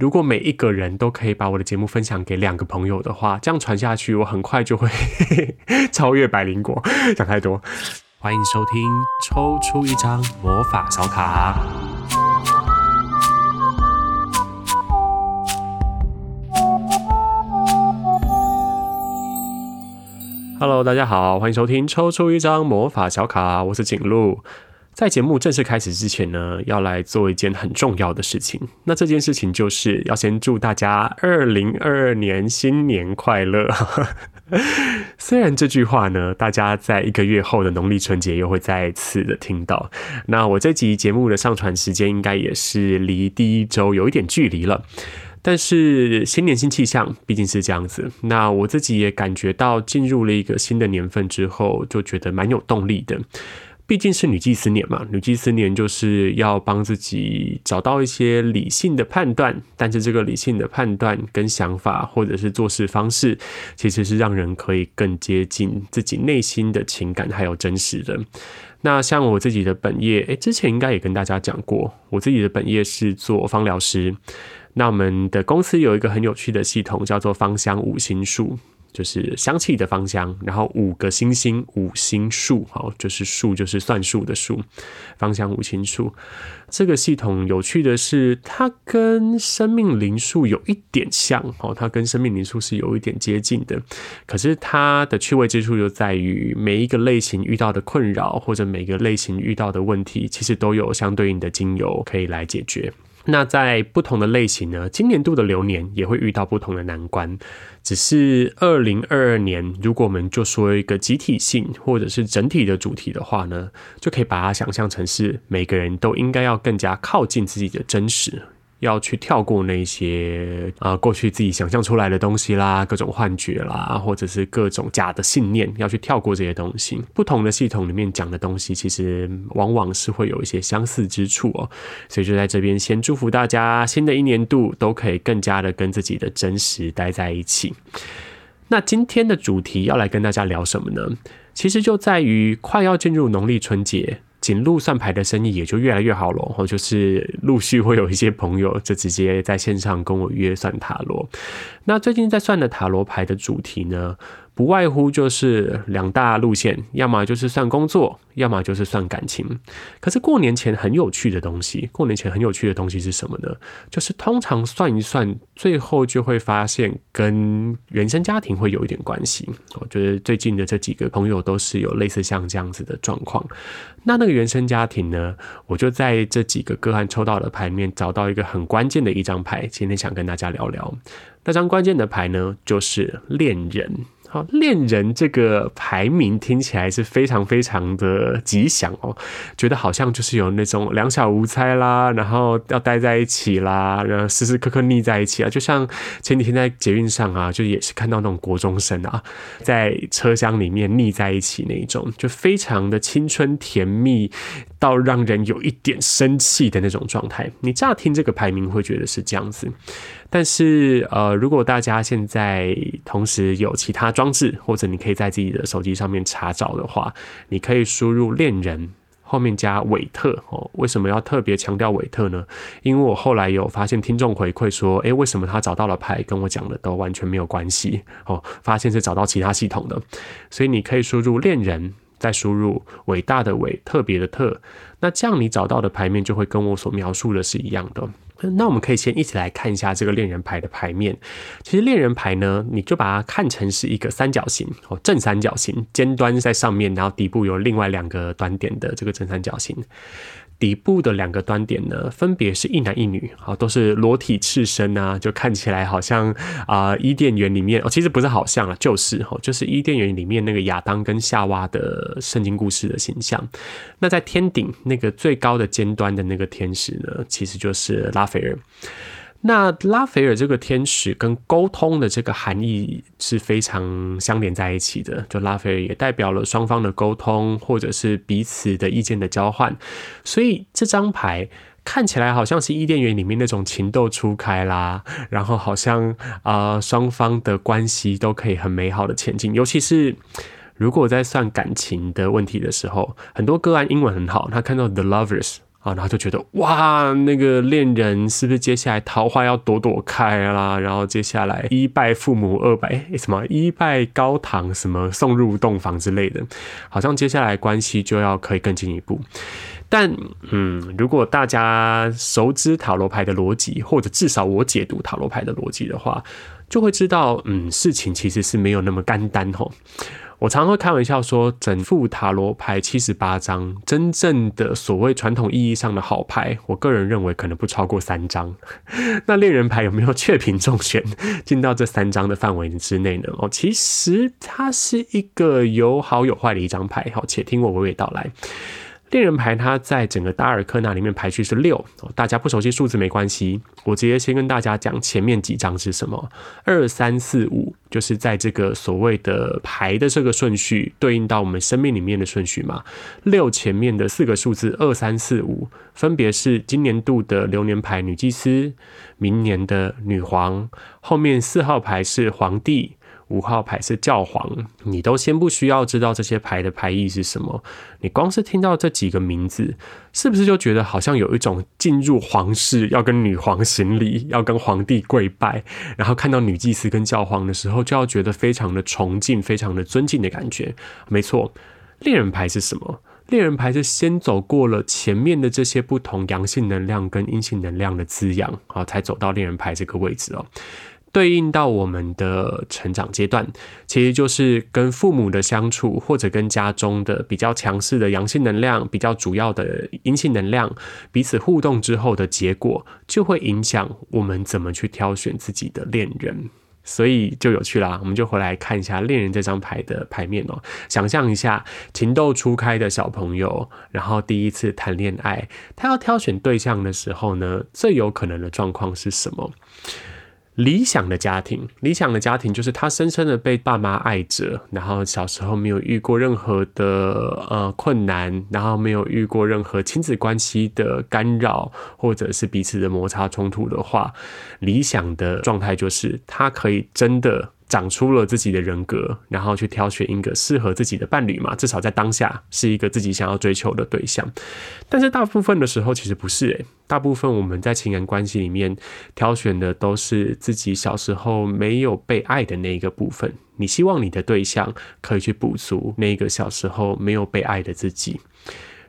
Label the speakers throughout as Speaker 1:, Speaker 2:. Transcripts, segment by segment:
Speaker 1: 如果每一个人都可以把我的节目分享给两个朋友的话，这样传下去，我很快就会 超越百灵果。讲太多，欢迎收听抽出一张魔法小卡。Hello，大家好，欢迎收听抽出一张魔法小卡，我是景路。在节目正式开始之前呢，要来做一件很重要的事情。那这件事情就是要先祝大家二零二二年新年快乐。虽然这句话呢，大家在一个月后的农历春节又会再次的听到。那我这集节目的上传时间应该也是离第一周有一点距离了。但是新年新气象，毕竟是这样子。那我自己也感觉到进入了一个新的年份之后，就觉得蛮有动力的。毕竟是女祭司年嘛，女祭司年就是要帮自己找到一些理性的判断，但是这个理性的判断跟想法，或者是做事方式，其实是让人可以更接近自己内心的情感还有真实的。那像我自己的本业，诶，之前应该也跟大家讲过，我自己的本业是做芳疗师。那我们的公司有一个很有趣的系统，叫做芳香五星术。就是香气的芳香，然后五个星星五星数，好，就是数就是算数的数，芳香五星数。这个系统有趣的是，它跟生命灵数有一点像，哦，它跟生命灵数是有一点接近的。可是它的趣味之处就在于，每一个类型遇到的困扰，或者每个类型遇到的问题，其实都有相对应的精油可以来解决。那在不同的类型呢，今年度的流年也会遇到不同的难关。只是二零二二年，如果我们就说一个集体性或者是整体的主题的话呢，就可以把它想象成是每个人都应该要更加靠近自己的真实。要去跳过那些啊、过去自己想象出来的东西啦，各种幻觉啦，或者是各种假的信念，要去跳过这些东西。不同的系统里面讲的东西，其实往往是会有一些相似之处哦。所以就在这边先祝福大家，新的一年度都可以更加的跟自己的真实待在一起。那今天的主题要来跟大家聊什么呢？其实就在于快要进入农历春节。锦路算牌的生意也就越来越好了，然后就是陆续会有一些朋友就直接在线上跟我约算塔罗。那最近在算的塔罗牌的主题呢，不外乎就是两大路线，要么就是算工作，要么就是算感情。可是过年前很有趣的东西，过年前很有趣的东西是什么呢？就是通常算一算，最后就会发现跟原生家庭会有一点关系。我觉得最近的这几个朋友都是有类似像这样子的状况。那那个原生家庭呢，我就在这几个个案抽到的牌面找到一个很关键的一张牌，今天想跟大家聊聊。那张关键的牌呢，就是恋人。好，恋人这个排名听起来是非常非常的吉祥哦，觉得好像就是有那种两小无猜啦，然后要待在一起啦，然后时时刻刻腻在一起啊，就像前几天在捷运上啊，就也是看到那种国中生啊，在车厢里面腻在一起那一种，就非常的青春甜蜜到让人有一点生气的那种状态。你乍听这个排名会觉得是这样子。但是，呃，如果大家现在同时有其他装置，或者你可以在自己的手机上面查找的话，你可以输入“恋人”后面加“韦特”哦。为什么要特别强调韦特呢？因为我后来有发现听众回馈说，诶，为什么他找到了牌跟我讲的都完全没有关系哦？发现是找到其他系统的，所以你可以输入“恋人”，再输入“伟大的伟”、“特别的特”，那这样你找到的牌面就会跟我所描述的是一样的。那我们可以先一起来看一下这个恋人牌的牌面。其实恋人牌呢，你就把它看成是一个三角形哦，正三角形，尖端在上面，然后底部有另外两个短点的这个正三角形。底部的两个端点呢，分别是一男一女，好，都是裸体赤身啊，就看起来好像啊，伊甸园里面哦，其实不是好像啊，就是哦，就是伊甸园里面那个亚当跟夏娃的圣经故事的形象。那在天顶那个最高的尖端的那个天使呢，其实就是拉斐尔。那拉斐尔这个天使跟沟通的这个含义是非常相连在一起的，就拉斐尔也代表了双方的沟通，或者是彼此的意见的交换。所以这张牌看起来好像是伊甸园里面那种情窦初开啦，然后好像啊呃、双方的关系都可以很美好的前进。尤其是如果在算感情的问题的时候，很多个案英文很好，他看到 The Lovers。啊，然后就觉得哇，那个恋人是不是接下来桃花要朵朵开啦？然后接下来一拜父母，二拜什么一拜高堂，什么送入洞房之类的，好像接下来关系就要可以更进一步。但嗯，如果大家熟知塔罗牌的逻辑，或者至少我解读塔罗牌的逻辑的话，就会知道，嗯，事情其实是没有那么干单吼。我常常会开玩笑说，整副塔罗牌七十八张，真正的所谓传统意义上的好牌，我个人认为可能不超过三张。那恋人牌有没有确评中选进到这三张的范围之内呢？哦，其实它是一个有好有坏的一张牌。好，且听我娓娓道来。恋人牌它在整个大阿尔克纳里面排序是六，大家不熟悉数字没关系，我直接先跟大家讲前面几张是什么，二三四五就是在这个所谓的牌的这个顺序对应到我们生命里面的顺序嘛，六前面的四个数字二三四五分别是今年度的流年牌女祭司，明年的女皇，后面四号牌是皇帝。五号牌是教皇，你都先不需要知道这些牌的牌意是什么，你光是听到这几个名字，是不是就觉得好像有一种进入皇室要跟女皇行礼，要跟皇帝跪拜，然后看到女祭司跟教皇的时候，就要觉得非常的崇敬、非常的尊敬的感觉？没错，恋人牌是什么？恋人牌是先走过了前面的这些不同阳性能量跟阴性能量的滋养啊，才走到恋人牌这个位置哦。对应到我们的成长阶段，其实就是跟父母的相处，或者跟家中的比较强势的阳性能量、比较主要的阴性能量彼此互动之后的结果，就会影响我们怎么去挑选自己的恋人。所以就有趣啦，我们就回来看一下恋人这张牌的牌面哦。想象一下情窦初开的小朋友，然后第一次谈恋爱，他要挑选对象的时候呢，最有可能的状况是什么？理想的家庭，理想的家庭就是他深深的被爸妈爱着，然后小时候没有遇过任何的呃困难，然后没有遇过任何亲子关系的干扰，或者是彼此的摩擦冲突的话，理想的状态就是他可以真的。长出了自己的人格，然后去挑选一个适合自己的伴侣嘛，至少在当下是一个自己想要追求的对象。但是大部分的时候其实不是诶，大部分我们在情感关系里面挑选的都是自己小时候没有被爱的那一个部分。你希望你的对象可以去补足那个小时候没有被爱的自己。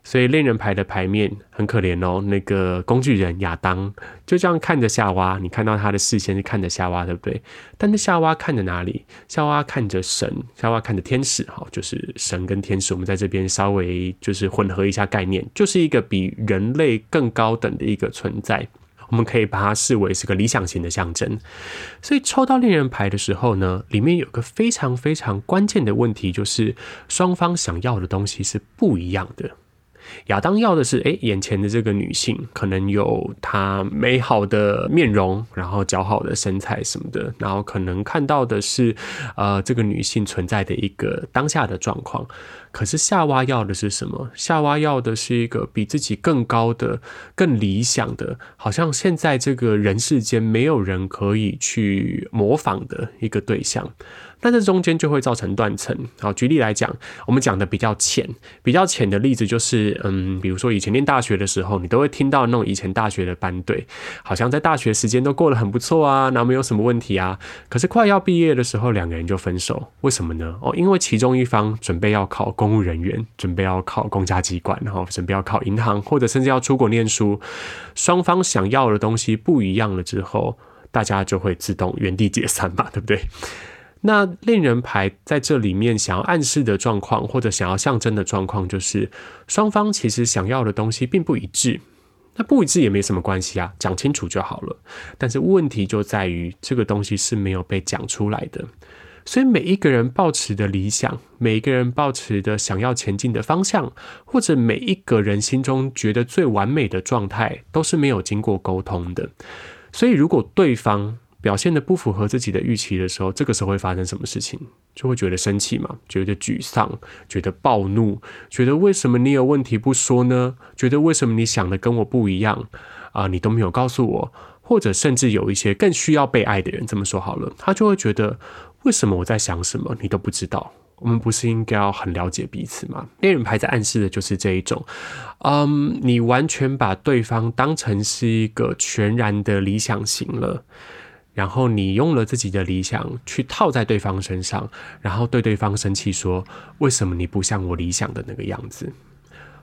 Speaker 1: 所以恋人牌的牌面很可怜哦，那个工具人亚当就这样看着夏娃，你看到他的视线是看着夏娃，对不对？但是夏娃看着哪里？夏娃看着神，夏娃看着天使，哈，就是神跟天使。我们在这边稍微就是混合一下概念，就是一个比人类更高等的一个存在，我们可以把它视为是个理想型的象征。所以抽到恋人牌的时候呢，里面有个非常非常关键的问题，就是双方想要的东西是不一样的。亚当要的是，哎，眼前的这个女性可能有她美好的面容，然后姣好的身材什么的，然后可能看到的是，呃，这个女性存在的一个当下的状况。可是夏娃要的是什么？夏娃要的是一个比自己更高的、更理想的，好像现在这个人世间没有人可以去模仿的一个对象。那这中间就会造成断层。好，举例来讲，我们讲的比较浅、比较浅的例子就是，嗯，比如说以前念大学的时候，你都会听到那种以前大学的班队，好像在大学时间都过得很不错啊，然后没有什么问题啊。可是快要毕业的时候，两个人就分手，为什么呢？哦，因为其中一方准备要考公务人员，准备要考公家机关，然后准备要考银行，或者甚至要出国念书，双方想要的东西不一样了之后，大家就会自动原地解散嘛，对不对？那恋人牌在这里面想要暗示的状况，或者想要象征的状况，就是双方其实想要的东西并不一致。那不一致也没什么关系啊，讲清楚就好了。但是问题就在于这个东西是没有被讲出来的。所以每一个人抱持的理想，每一个人抱持的想要前进的方向，或者每一个人心中觉得最完美的状态，都是没有经过沟通的。所以如果对方表现得不符合自己的预期的时候，这个时候会发生什么事情？就会觉得生气嘛，觉得沮丧，觉得暴怒，觉得为什么你有问题不说呢？觉得为什么你想的跟我不一样啊？你都没有告诉我，或者甚至有一些更需要被爱的人，这么说好了，他就会觉得为什么我在想什么你都不知道。我们不是应该要很了解彼此吗？恋人牌在暗示的就是这一种，嗯，你完全把对方当成是一个全然的理想型了，然后你用了自己的理想去套在对方身上，然后对对方生气说：“为什么你不像我理想的那个样子？”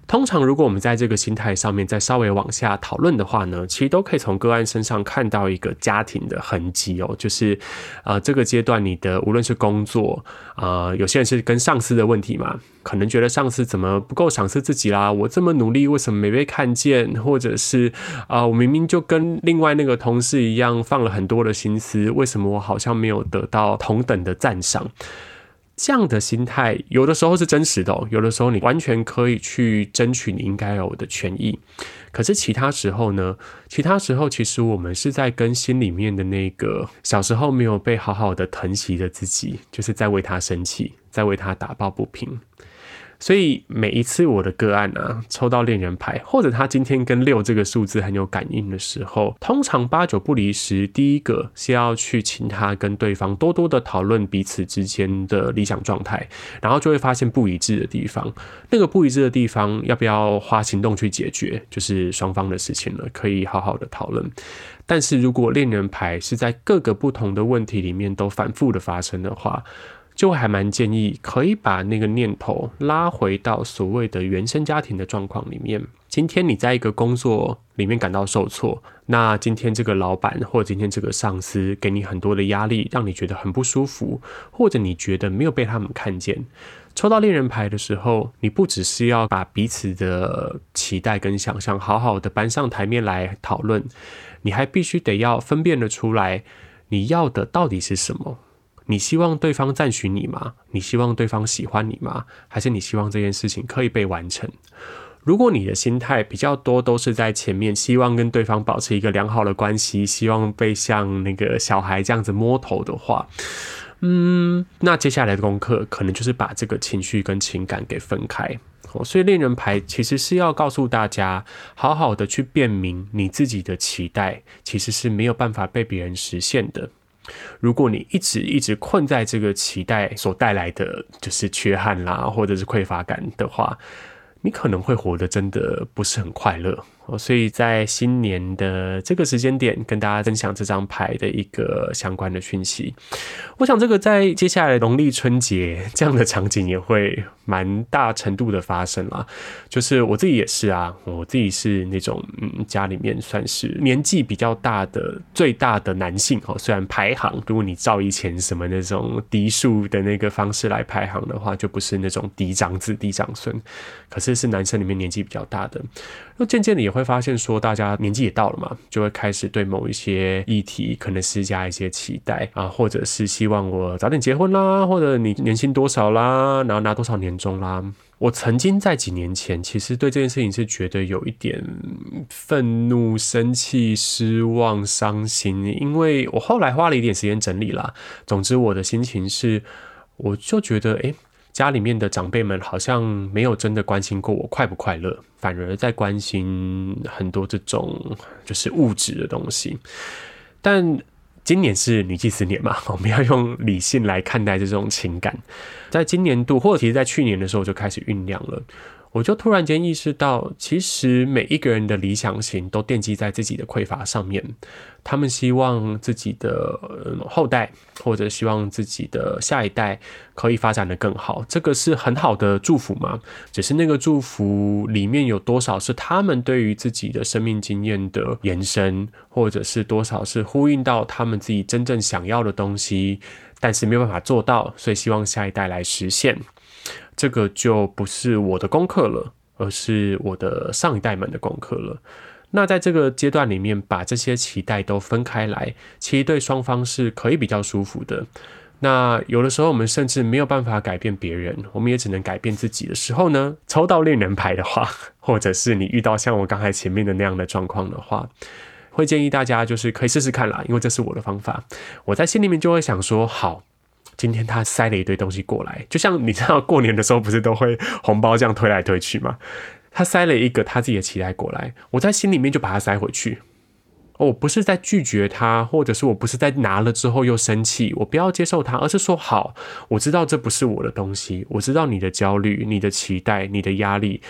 Speaker 1: 通常，如果我们在这个心态上面再稍微往下讨论的话呢，其实都可以从个案身上看到一个家庭的痕迹哦。就是，呃，这个阶段你的无论是工作，呃，有些人是跟上司的问题嘛，可能觉得上司怎么不够赏识自己啦？我这么努力，为什么没被看见？或者是，啊、我明明就跟另外那个同事一样放了很多的心思，为什么我好像没有得到同等的赞赏？这样的心态，有的时候是真实的，有的时候你完全可以去争取你应该有的权益。可是其他时候呢？其他时候，其实我们是在跟心里面的那个小时候没有被好好的疼惜的自己，就是在为他生气，在为他打抱不平。所以每一次我的个案啊，抽到恋人牌，或者他今天跟六这个数字很有感应的时候，通常八九不离十，第一个是要去请他跟对方多多的讨论彼此之间的理想状态，然后就会发现不一致的地方。那个不一致的地方，要不要花行动去解决，就是双方的事情了，可以好好的讨论。但是如果恋人牌是在各个不同的问题里面都反复的发生的话，就还蛮建议可以把那个念头拉回到所谓的原生家庭的状况里面。今天你在一个工作里面感到受挫，那今天这个老板或今天这个上司给你很多的压力，让你觉得很不舒服，或者你觉得没有被他们看见。抽到恋人牌的时候，你不只是要把彼此的期待跟想象好好的搬上台面来讨论，你还必须得要分辨得出来你要的到底是什么。你希望对方赞许你吗？你希望对方喜欢你吗？还是你希望这件事情可以被完成？如果你的心态比较多都是在前面，希望跟对方保持一个良好的关系，希望被像那个小孩这样子摸头的话，嗯，那接下来的功课可能就是把这个情绪跟情感给分开。所以恋人牌其实是要告诉大家，好好的去辨明你自己的期待，其实是没有办法被别人实现的。如果你一直一直困在这个期待所带来的就是缺憾啦，或者是匮乏感的话，你可能会活得真的不是很快乐。哦所以在新年的这个时间点，跟大家分享这张牌的一个相关的讯息。我想这个在接下来农历春节这样的场景也会蛮大程度的发生啦。就是我自己也是啊，我自己是那种嗯家里面算是年纪比较大的最大的男性哦。虽然排行，如果你照以前什么那种嫡庶的那个方式来排行的话，就不是那种嫡长子、嫡长孙，可是是男生里面年纪比较大的。那渐渐的也会会发现，说大家年纪也到了嘛，就会开始对某一些议题可能施加一些期待啊，或者是希望我早点结婚啦，或者你年薪多少啦，然后拿多少年终啦。我曾经在几年前，其实对这件事情是觉得有一点愤怒、生气、失望、伤心，因为我后来花了一点时间整理啦。总之，我的心情是，我就觉得，诶。家里面的长辈们好像没有真的关心过我快不快乐，反而在关心很多这种就是物质的东西。但今年是女祭司年嘛，我们要用理性来看待这种情感。在今年度，或者其实在去年的时候就开始酝酿了。我就突然间意识到，其实每一个人的理想型都奠基在自己的匮乏上面。他们希望自己的后代，或者希望自己的下一代可以发展得更好，这个是很好的祝福嘛。只是那个祝福里面有多少是他们对于自己的生命经验的延伸，或者是多少是呼应到他们自己真正想要的东西，但是没有办法做到，所以希望下一代来实现。这个就不是我的功课了，而是我的上一代们的功课了。那在这个阶段里面，把这些期待都分开来，其实对双方是可以比较舒服的。那有的时候，我们甚至没有办法改变别人，我们也只能改变自己的时候呢，抽到恋人牌的话，或者是你遇到像我刚才前面的那样的状况的话，会建议大家就是可以试试看啦，因为这是我的方法。我在心里面就会想说，好。今天他塞了一堆东西过来，就像你知道过年的时候不是都会红包这样推来推去吗？他塞了一个他自己的期待过来，我在心里面就把它塞回去。我不是在拒绝他，或者是我不是在拿了之后又生气，我不要接受他，而是说好，我知道这不是我的东西，我知道你的焦虑、你的期待、你的压力。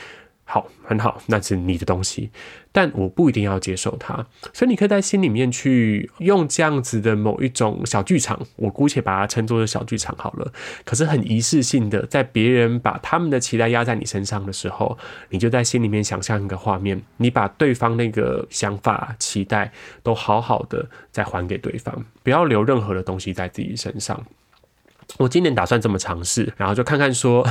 Speaker 1: 好，很好，那是你的东西，但我不一定要接受它，所以你可以在心里面去用这样子的某一种小剧场，我姑且把它称作是小剧场好了。可是很仪式性的，在别人把他们的期待压在你身上的时候，你就在心里面想象一个画面，你把对方那个想法、期待都好好的再还给对方，不要留任何的东西在自己身上。我今年打算这么尝试，然后就看看说，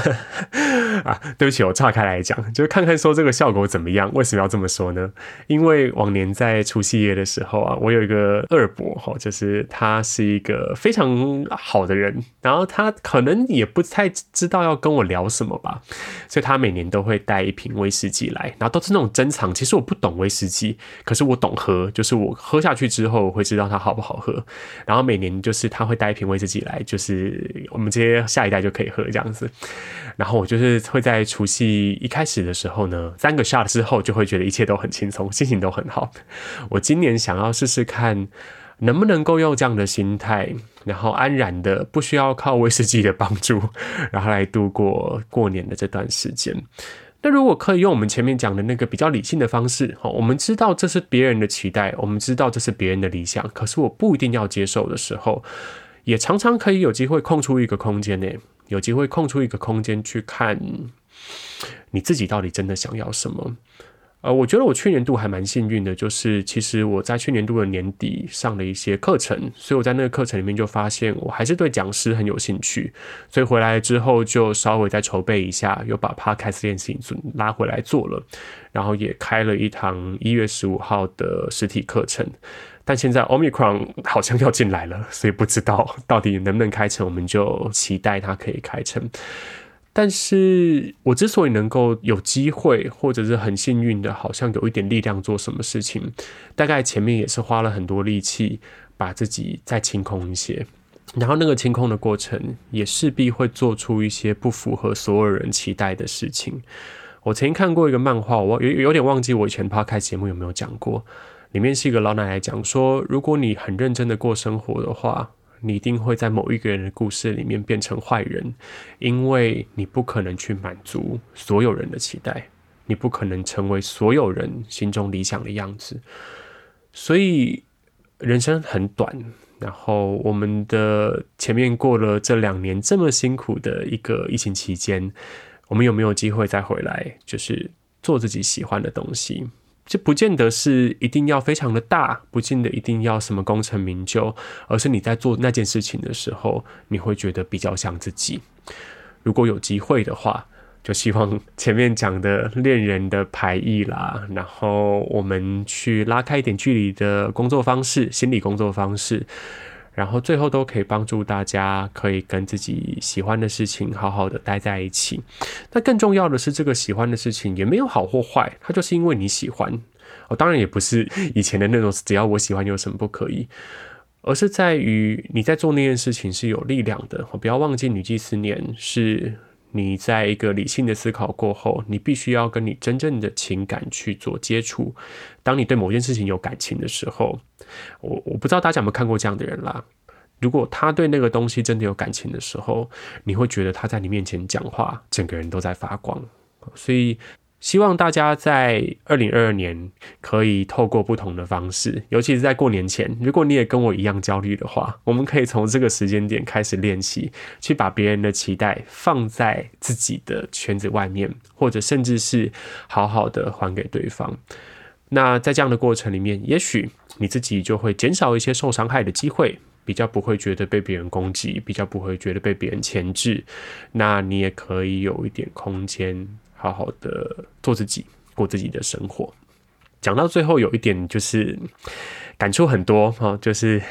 Speaker 1: 啊，对不起，我岔开来讲，就是看看说这个效果怎么样？为什么要这么说呢？因为往年在除夕夜的时候啊，我有一个二伯哈，就是他是一个非常好的人，然后他可能也不太知道要跟我聊什么吧，所以他每年都会带一瓶威士忌来，然后都是那种珍藏。其实我不懂威士忌，可是我懂喝，就是我喝下去之后我会知道它好不好喝。然后每年就是他会带一瓶威士忌来，就是。我们这些下一代就可以喝这样子，然后我就是会在除夕一开始的时候呢，三个 shot 之后就会觉得一切都很轻松，心情都很好。我今年想要试试看，能不能够用这样的心态，然后安然的不需要靠威士忌的帮助，然后来度过过年的这段时间。那如果可以用我们前面讲的那个比较理性的方式，我们知道这是别人的期待，我们知道这是别人的理想，可是我不一定要接受的时候。也常常可以有机会空出一个空间呢，有机会空出一个空间去看你自己到底真的想要什么。呃，我觉得我去年度还蛮幸运的，就是其实我在去年度的年底上了一些课程，所以我在那个课程里面就发现我还是对讲师很有兴趣，所以回来之后就稍微再筹备一下，又把 Podcast 练习拉回来做了，然后也开了一堂一月十五号的实体课程。但现在 Omicron 好像要进来了，所以不知道到底能不能开成，我们就期待它可以开成。但是我之所以能够有机会，或者是很幸运的，好像有一点力量做什么事情，大概前面也是花了很多力气，把自己再清空一些，然后那个清空的过程，也势必会做出一些不符合所有人期待的事情。我曾经看过一个漫画，我有有点忘记我以前 p 开节目有没有讲过。里面是一个老奶奶讲说，如果你很认真的过生活的话，你一定会在某一个人的故事里面变成坏人，因为你不可能去满足所有人的期待，你不可能成为所有人心中理想的样子。所以人生很短，然后我们的前面过了这两年这么辛苦的一个疫情期间，我们有没有机会再回来，就是做自己喜欢的东西？这不见得是一定要非常的大，不见得一定要什么功成名就，而是你在做那件事情的时候，你会觉得比较像自己。如果有机会的话，就希望前面讲的恋人的排异啦，然后我们去拉开一点距离的工作方式，心理工作方式。然后最后都可以帮助大家，可以跟自己喜欢的事情好好的待在一起。那更重要的是，这个喜欢的事情也没有好或坏，它就是因为你喜欢。哦，当然也不是以前的那种，只要我喜欢有什么不可以，而是在于你在做那件事情是有力量的。不要忘记，女祭司年是你在一个理性的思考过后，你必须要跟你真正的情感去做接触。当你对某件事情有感情的时候。我我不知道大家有没有看过这样的人啦。如果他对那个东西真的有感情的时候，你会觉得他在你面前讲话，整个人都在发光。所以希望大家在二零二二年可以透过不同的方式，尤其是在过年前，如果你也跟我一样焦虑的话，我们可以从这个时间点开始练习，去把别人的期待放在自己的圈子外面，或者甚至是好好的还给对方。那在这样的过程里面，也许你自己就会减少一些受伤害的机会，比较不会觉得被别人攻击，比较不会觉得被别人牵制。那你也可以有一点空间，好好的做自己，过自己的生活。讲到最后，有一点就是。感触很多哈，就是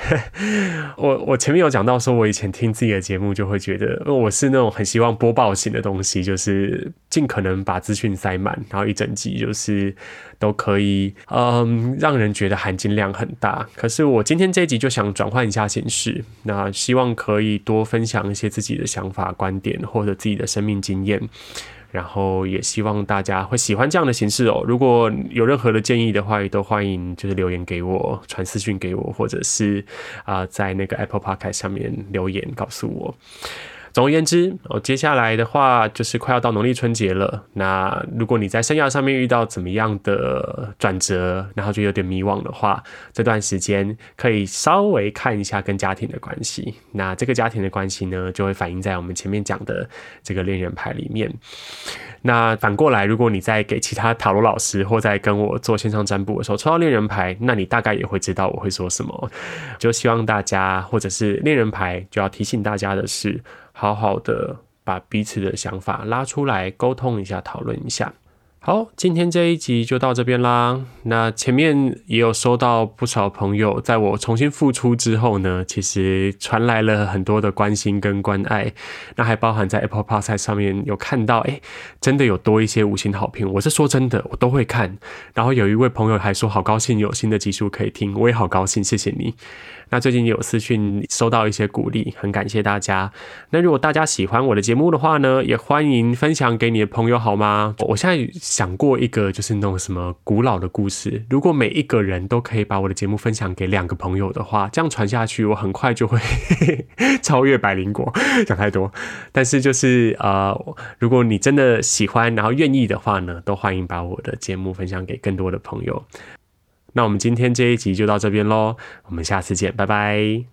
Speaker 1: 我我前面有讲到说，我以前听自己的节目就会觉得，我是那种很希望播报型的东西，就是尽可能把资讯塞满，然后一整集就是都可以，嗯，让人觉得含金量很大。可是我今天这一集就想转换一下形式，那希望可以多分享一些自己的想法、观点或者自己的生命经验。然后也希望大家会喜欢这样的形式哦。如果有任何的建议的话，也都欢迎就是留言给我，传私讯给我，或者是啊、在那个 Apple Podcast 上面留言告诉我。总而言之，哦，接下来的话就是快要到农历春节了。那如果你在生涯上面遇到怎么样的转折，然后就有点迷惘的话，这段时间可以稍微看一下跟家庭的关系。那这个家庭的关系呢，就会反映在我们前面讲的这个恋人牌里面。那反过来，如果你在给其他塔罗老师或在跟我做线上占卜的时候抽到恋人牌，那你大概也会知道我会说什么。就希望大家，或者是恋人牌，就要提醒大家的是。好好的把彼此的想法拉出来沟通一下，讨论一下。好，今天这一集就到这边啦。那前面也有收到不少朋友，在我重新复出之后呢，其实传来了很多的关心跟关爱。那还包含在 Apple Podcast 上面有看到，哎，真的有多一些五星好评。我是说真的，我都会看。然后有一位朋友还说，好高兴有新的集数可以听，我也好高兴，谢谢你。那最近有私讯收到一些鼓励，很感谢大家。那如果大家喜欢我的节目的话呢，也欢迎分享给你的朋友，好吗？我现在想过一个，就是那种什么古老的故事。如果每一个人都可以把我的节目分享给两个朋友的话，这样传下去，我很快就会 超越百灵果。讲太多，但是就是呃，如果你真的喜欢，然后愿意的话呢，都欢迎把我的节目分享给更多的朋友。那我们今天这一集就到这边喽，我们下次见，拜拜。